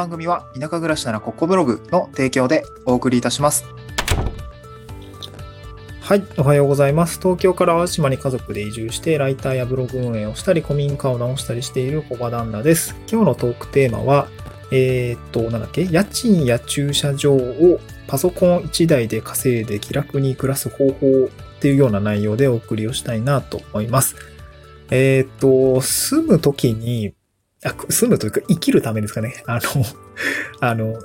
番組は田舎暮らしならここブログの提供でお送りいたします。はい、おはようございます。東京から淡島に家族で移住して、ライターやブログ運営をしたり、古民家を直したりしている小場旦那です。今日のトークテーマは、えー、っと、なんだっけ、家賃や駐車場をパソコン1台で稼いで気楽に暮らす方法っていうような内容でお送りをしたいなと思います。えー、っと、住むときに、あ、住むというか生きるためですかね。あの、あの、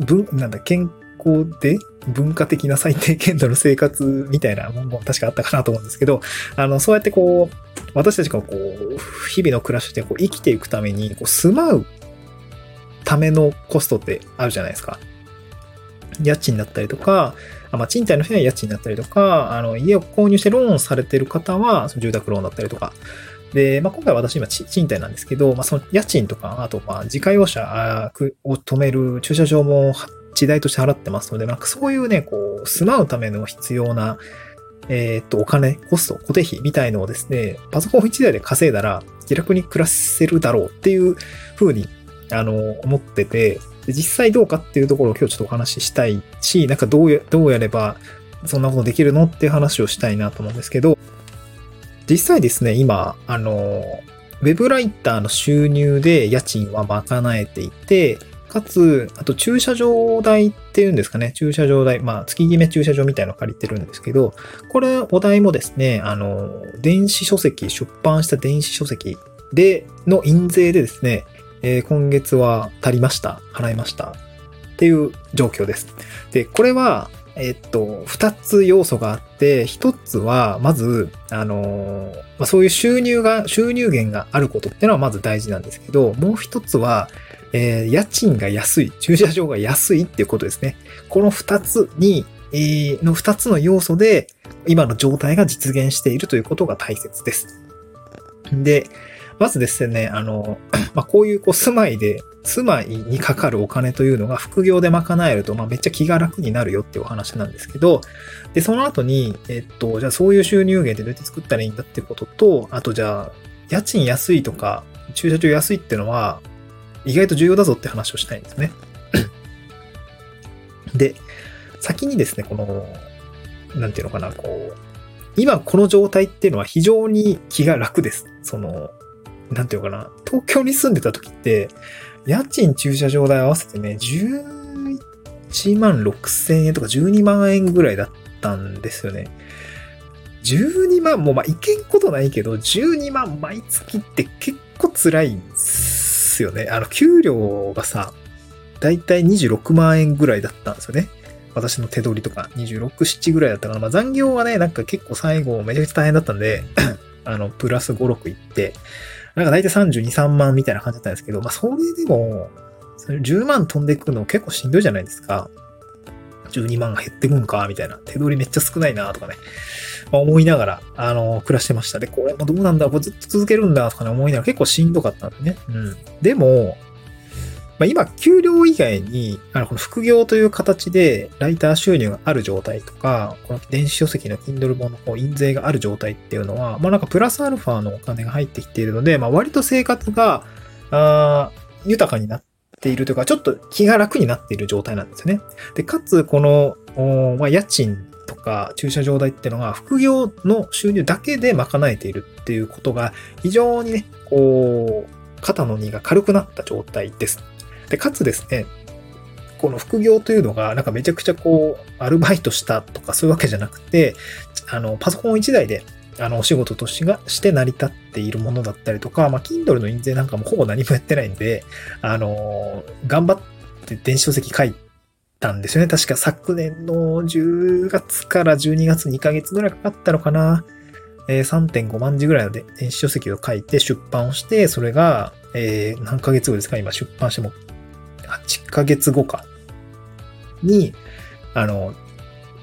文、なんだ、健康で文化的な最低限度の生活みたいな文言確かあったかなと思うんですけど、あの、そうやってこう、私たちがこう、日々の暮らしでこう生きていくために、こう住まうためのコストってあるじゃないですか。家賃だったりとか、まあ、賃貸の人は家賃だったりとか、あの、家を購入してローンされてる方は、住宅ローンだったりとか。で、まあ、今回私今賃貸なんですけど、まあ、その家賃とか、あと、まあ、自家用車を止める駐車場も地代として払ってますので、なんかそういうね、こう、住まうための必要な、えー、っと、お金、コスト、固定費みたいのをですね、パソコン1台で稼いだら気楽に暮らせるだろうっていう風に、あの、思ってて、実際どうかっていうところを今日ちょっとお話ししたいし、なんかどうや、どうやればそんなことできるのっていう話をしたいなと思うんですけど、実際ですね、今、あの、ウェブライターの収入で家賃は賄えていて、かつ、あと駐車場代っていうんですかね、駐車場代、まあ月決め駐車場みたいなの借りてるんですけど、これお題もですね、あの、電子書籍、出版した電子書籍での印税でですね、えー、今月は足りました。払いました。っていう状況です。で、これは、えっと、二つ要素があって、一つは、まず、あのまあ、そういう収入が、収入源があることっていうのはまず大事なんですけど、もう一つは、えー、家賃が安い、駐車場が安いっていうことですね。この二つに、えー、の二つの要素で、今の状態が実現しているということが大切です。で、まずですね、あの、まあ、こういうこう住まいで、住まいにかかるお金というのが副業で賄えると、まあ、めっちゃ気が楽になるよっていうお話なんですけど、で、その後に、えっと、じゃあそういう収入源ってどうやって作ったらいいんだってことと、あとじゃあ、家賃安いとか、駐車場安いっていうのは、意外と重要だぞって話をしたいんですね。で、先にですね、この、なんていうのかな、こう、今この状態っていうのは非常に気が楽です。その、なんていうのかな、東京に住んでた時って、家賃駐車場代合わせてね、11万6千円とか12万円ぐらいだったんですよね。12万もまあいけんことないけど、12万毎月って結構辛いんですよね。あの、給料がさ、だいたい26万円ぐらいだったんですよね。私の手取りとか26、7ぐらいだったかな。まあ残業はね、なんか結構最後めちゃくちゃ大変だったんで、あの、プラス5、6いって、なんか大体32、3万みたいな感じだったんですけど、まあそれでも、10万飛んでくるの結構しんどいじゃないですか。12万が減ってくんか、みたいな。手取りめっちゃ少ないな、とかね。まあ、思いながら、あの、暮らしてました。で、これもどうなんだ、これずっと続けるんだ、とかね、思いながら結構しんどかったんでね。うん。でも、まあ、今、給料以外に、あの、この副業という形で、ライター収入がある状態とか、この電子書籍の Kindle 本の印税がある状態っていうのは、まあ、なんかプラスアルファのお金が入ってきているので、まあ、割と生活が、あ豊かになっているというか、ちょっと気が楽になっている状態なんですよね。で、かつ、この、まあ、家賃とか駐車場代っていうのが副業の収入だけで賄えているっていうことが非常にね、こう、肩の荷が軽くなった状態です。で、かつですね、この副業というのが、なんかめちゃくちゃこう、アルバイトしたとかそういうわけじゃなくて、あの、パソコン1台で、あの、お仕事としがして成り立っているものだったりとか、まあ、Kindle の印税なんかもほぼ何もやってないんで、あの、頑張って電子書籍書いたんですよね。確か昨年の10月から12月2ヶ月ぐらいかかったのかな。え、3.5万字ぐらいので電子書籍を書いて出版をして、それが、え、何ヶ月後ですか？今出版しても8ヶ月後か。に、あの、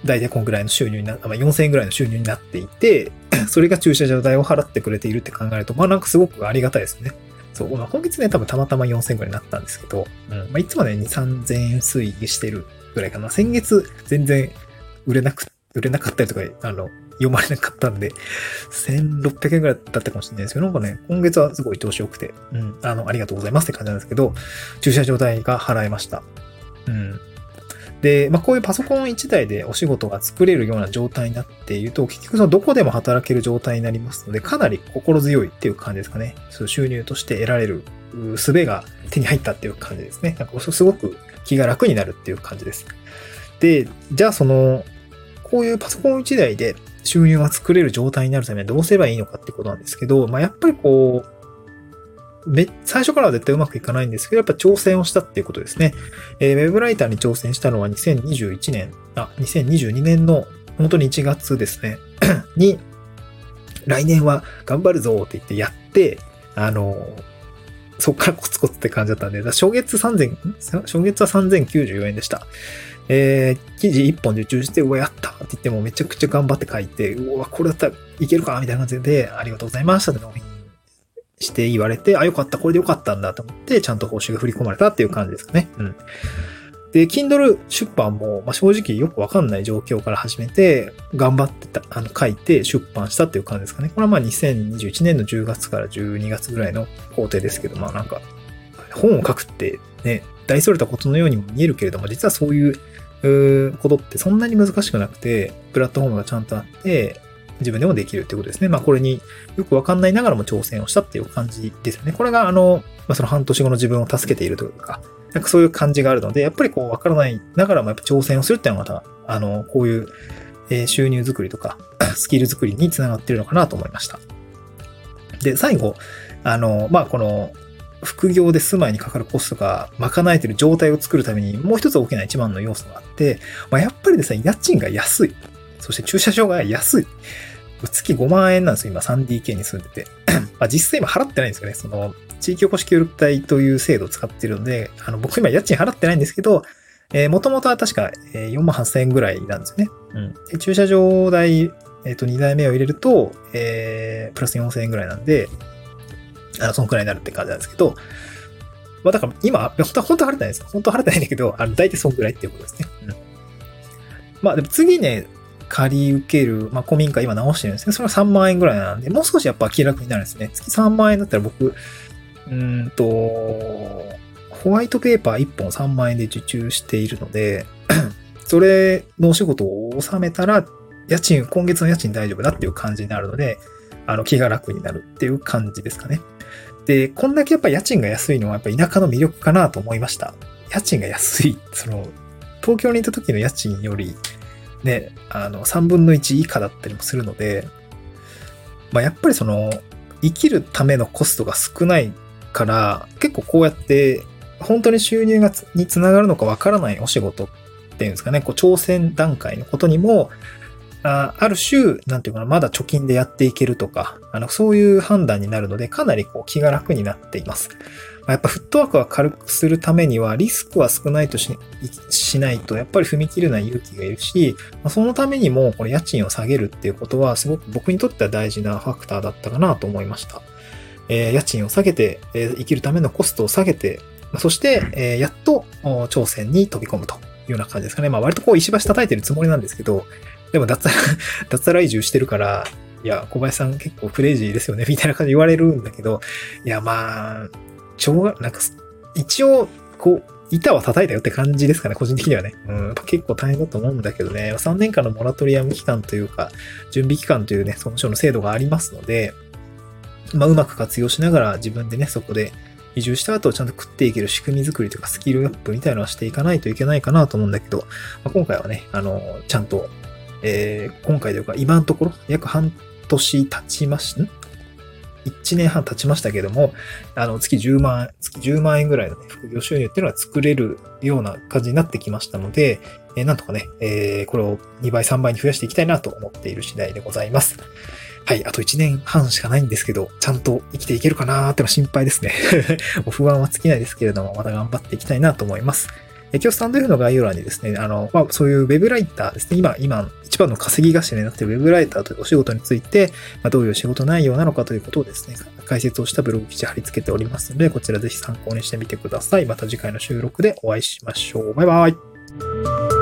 大体こんぐらいの収入にな、まあ、4000円ぐらいの収入になっていて、それが駐車場代を払ってくれているって考えると、まあなんかすごくありがたいですね。そう、まあ、今月ね、多分たまたま4000円ぐらいになったんですけど、うん。まあいつもね、2、3000円推移してるぐらいかな。先月全然売れなく、売れなかったりとか、あの、読まれなかったんで、1600円ぐらいだったかもしれないですけど、なんかね、今月はすごい調子よくて、うん、あの、ありがとうございますって感じなんですけど、駐車場代が払えました。うん。で、まあ、こういうパソコン1台でお仕事が作れるような状態になっていると、結局そのどこでも働ける状態になりますので、かなり心強いっていう感じですかね。そう収入として得られる術が手に入ったっていう感じですね。なんかすごく気が楽になるっていう感じです。で、じゃあその、こういうパソコン1台で収入が作れる状態になるためにはどうすればいいのかってことなんですけど、まあ、やっぱりこう、め、最初からは絶対うまくいかないんですけど、やっぱ挑戦をしたっていうことですね。えー、ウェブライターに挑戦したのは2021年、あ、2022年の本当に1月ですね。に、来年は頑張るぞって言ってやって、あの、そっからコツコツって感じだったんで、初月3000、初月は3094円でした。えー、記事1本受注して、うわ、やったって言ってもめちゃくちゃ頑張って書いて、うわ、これだったらいけるかみたいな感じで、ありがとうございましたって納品して言われて、あ、よかった、これでよかったんだと思って、ちゃんと報酬が振り込まれたっていう感じですかね。うん。で、Kindle 出版も、まあ、正直よくわかんない状況から始めて、頑張ってた、あの、書いて出版したっていう感じですかね。これはまあ2021年の10月から12月ぐらいの工程ですけど、まあなんか、本を書くってね、大それたことのようにも見えるけれども、実はそういうことってそんなに難しくなくて、プラットフォームがちゃんとあって、自分でもできるってことですね。まあこれによくわかんないながらも挑戦をしたっていう感じですよね。これがあの、まあ、その半年後の自分を助けているというか、なんかそういう感じがあるので、やっぱりこうわからないながらもやっぱ挑戦をするっていうのはまた、あの、こういう、え収入作りとか、スキル作りにつながってるのかなと思いました。で、最後、あの、まあこの、副業で住まいにかかるコストが賄えている状態を作るためにもう一つ大きな一番の要素があって、まあ、やっぱりですね、家賃が安い。そして駐車場が安い。月5万円なんですよ、今 3DK に住んでて。まあ実際今払ってないんですよね。その、地域おこし協力隊という制度を使ってるので、あの、僕今家賃払ってないんですけど、えー、もともとは確か、4万8000円ぐらいなんですよね。うん。で駐車場代、えっ、ー、と、2台目を入れると、えー、プラス4000円ぐらいなんで、あの、そのくらいになるって感じなんですけど、まあだから今、本当は、本当は払ってないです。本当は払ってないんだけど、あの、大体そんくらいっていうことですね。うん。まあでも次ね、借り受ける、まあ、古民家今直してるんですね。それは3万円ぐらいなんで、もう少しやっぱ気楽になるんですね。月3万円だったら僕、うんと、ホワイトペーパー1本3万円で受注しているので、それのお仕事を納めたら、家賃、今月の家賃大丈夫だっていう感じになるので、あの、気が楽になるっていう感じですかね。で、こんだけやっぱ家賃が安いのはやっぱ田舎の魅力かなと思いました。家賃が安い。その、東京にいた時の家賃より、ね、あの、3分の1以下だったりもするので、まあ、やっぱりその、生きるためのコストが少ないから、結構こうやって、本当に収入がにつながるのかわからないお仕事っていうんですかね、こう挑戦段階のことにも、あある種、なんていうかな、まだ貯金でやっていけるとか、あの、そういう判断になるので、かなりこう気が楽になっています。まやっぱフットワークは軽くするためには、リスクは少ないとししないと、やっぱり踏み切るない勇気がいるし、まそのためにも、これ家賃を下げるっていうことは、すごく僕にとっては大事なファクターだったかなと思いました。えー、家賃を下げて、えー、生きるためのコストを下げて、そして、えー、やっと挑戦に飛び込むというような感じですかね。まあ割とこう石橋叩いてるつもりなんですけど、でも脱サラ、脱サラ移住してるから、いや、小林さん結構クレイジーですよね、みたいな感じで言われるんだけど、いや、まあ、しょうが、なんか、一応、こう、板は叩いたよって感じですかね、個人的にはね。うん、結構大変だと思うんだけどね、3年間のモラトリアム期間というか、準備期間というね、総務省の制度がありますので、まあ、うまく活用しながら自分でね、そこで移住した後ちゃんと食っていける仕組み作りとかスキルアップみたいなのはしていかないといけないかなと思うんだけど、まあ、今回はね、あの、ちゃんと、えー、今回というか今のところ約半年経ちまし、ん？1年半経ちましたけども、あの、月10万、月10万円ぐらいのね、副業収入っていうのは作れるような感じになってきましたので、えー、なんとかね、えー、これを2倍、3倍に増やしていきたいなと思っている次第でございます。はい、あと1年半しかないんですけど、ちゃんと生きていけるかなーってのは心配ですね。不安は尽きないですけれども、また頑張っていきたいなと思います。今日スタンド F の概要欄にですね、あの、まあ、そういうウェブライターですね、今、今、一番の稼ぎ頭になっているウェブライターというお仕事について、まあ、どういう仕事内容なのかということをですね、解説をしたブログ記事貼り付けておりますので、こちらぜひ参考にしてみてください。また次回の収録でお会いしましょう。バイバイ。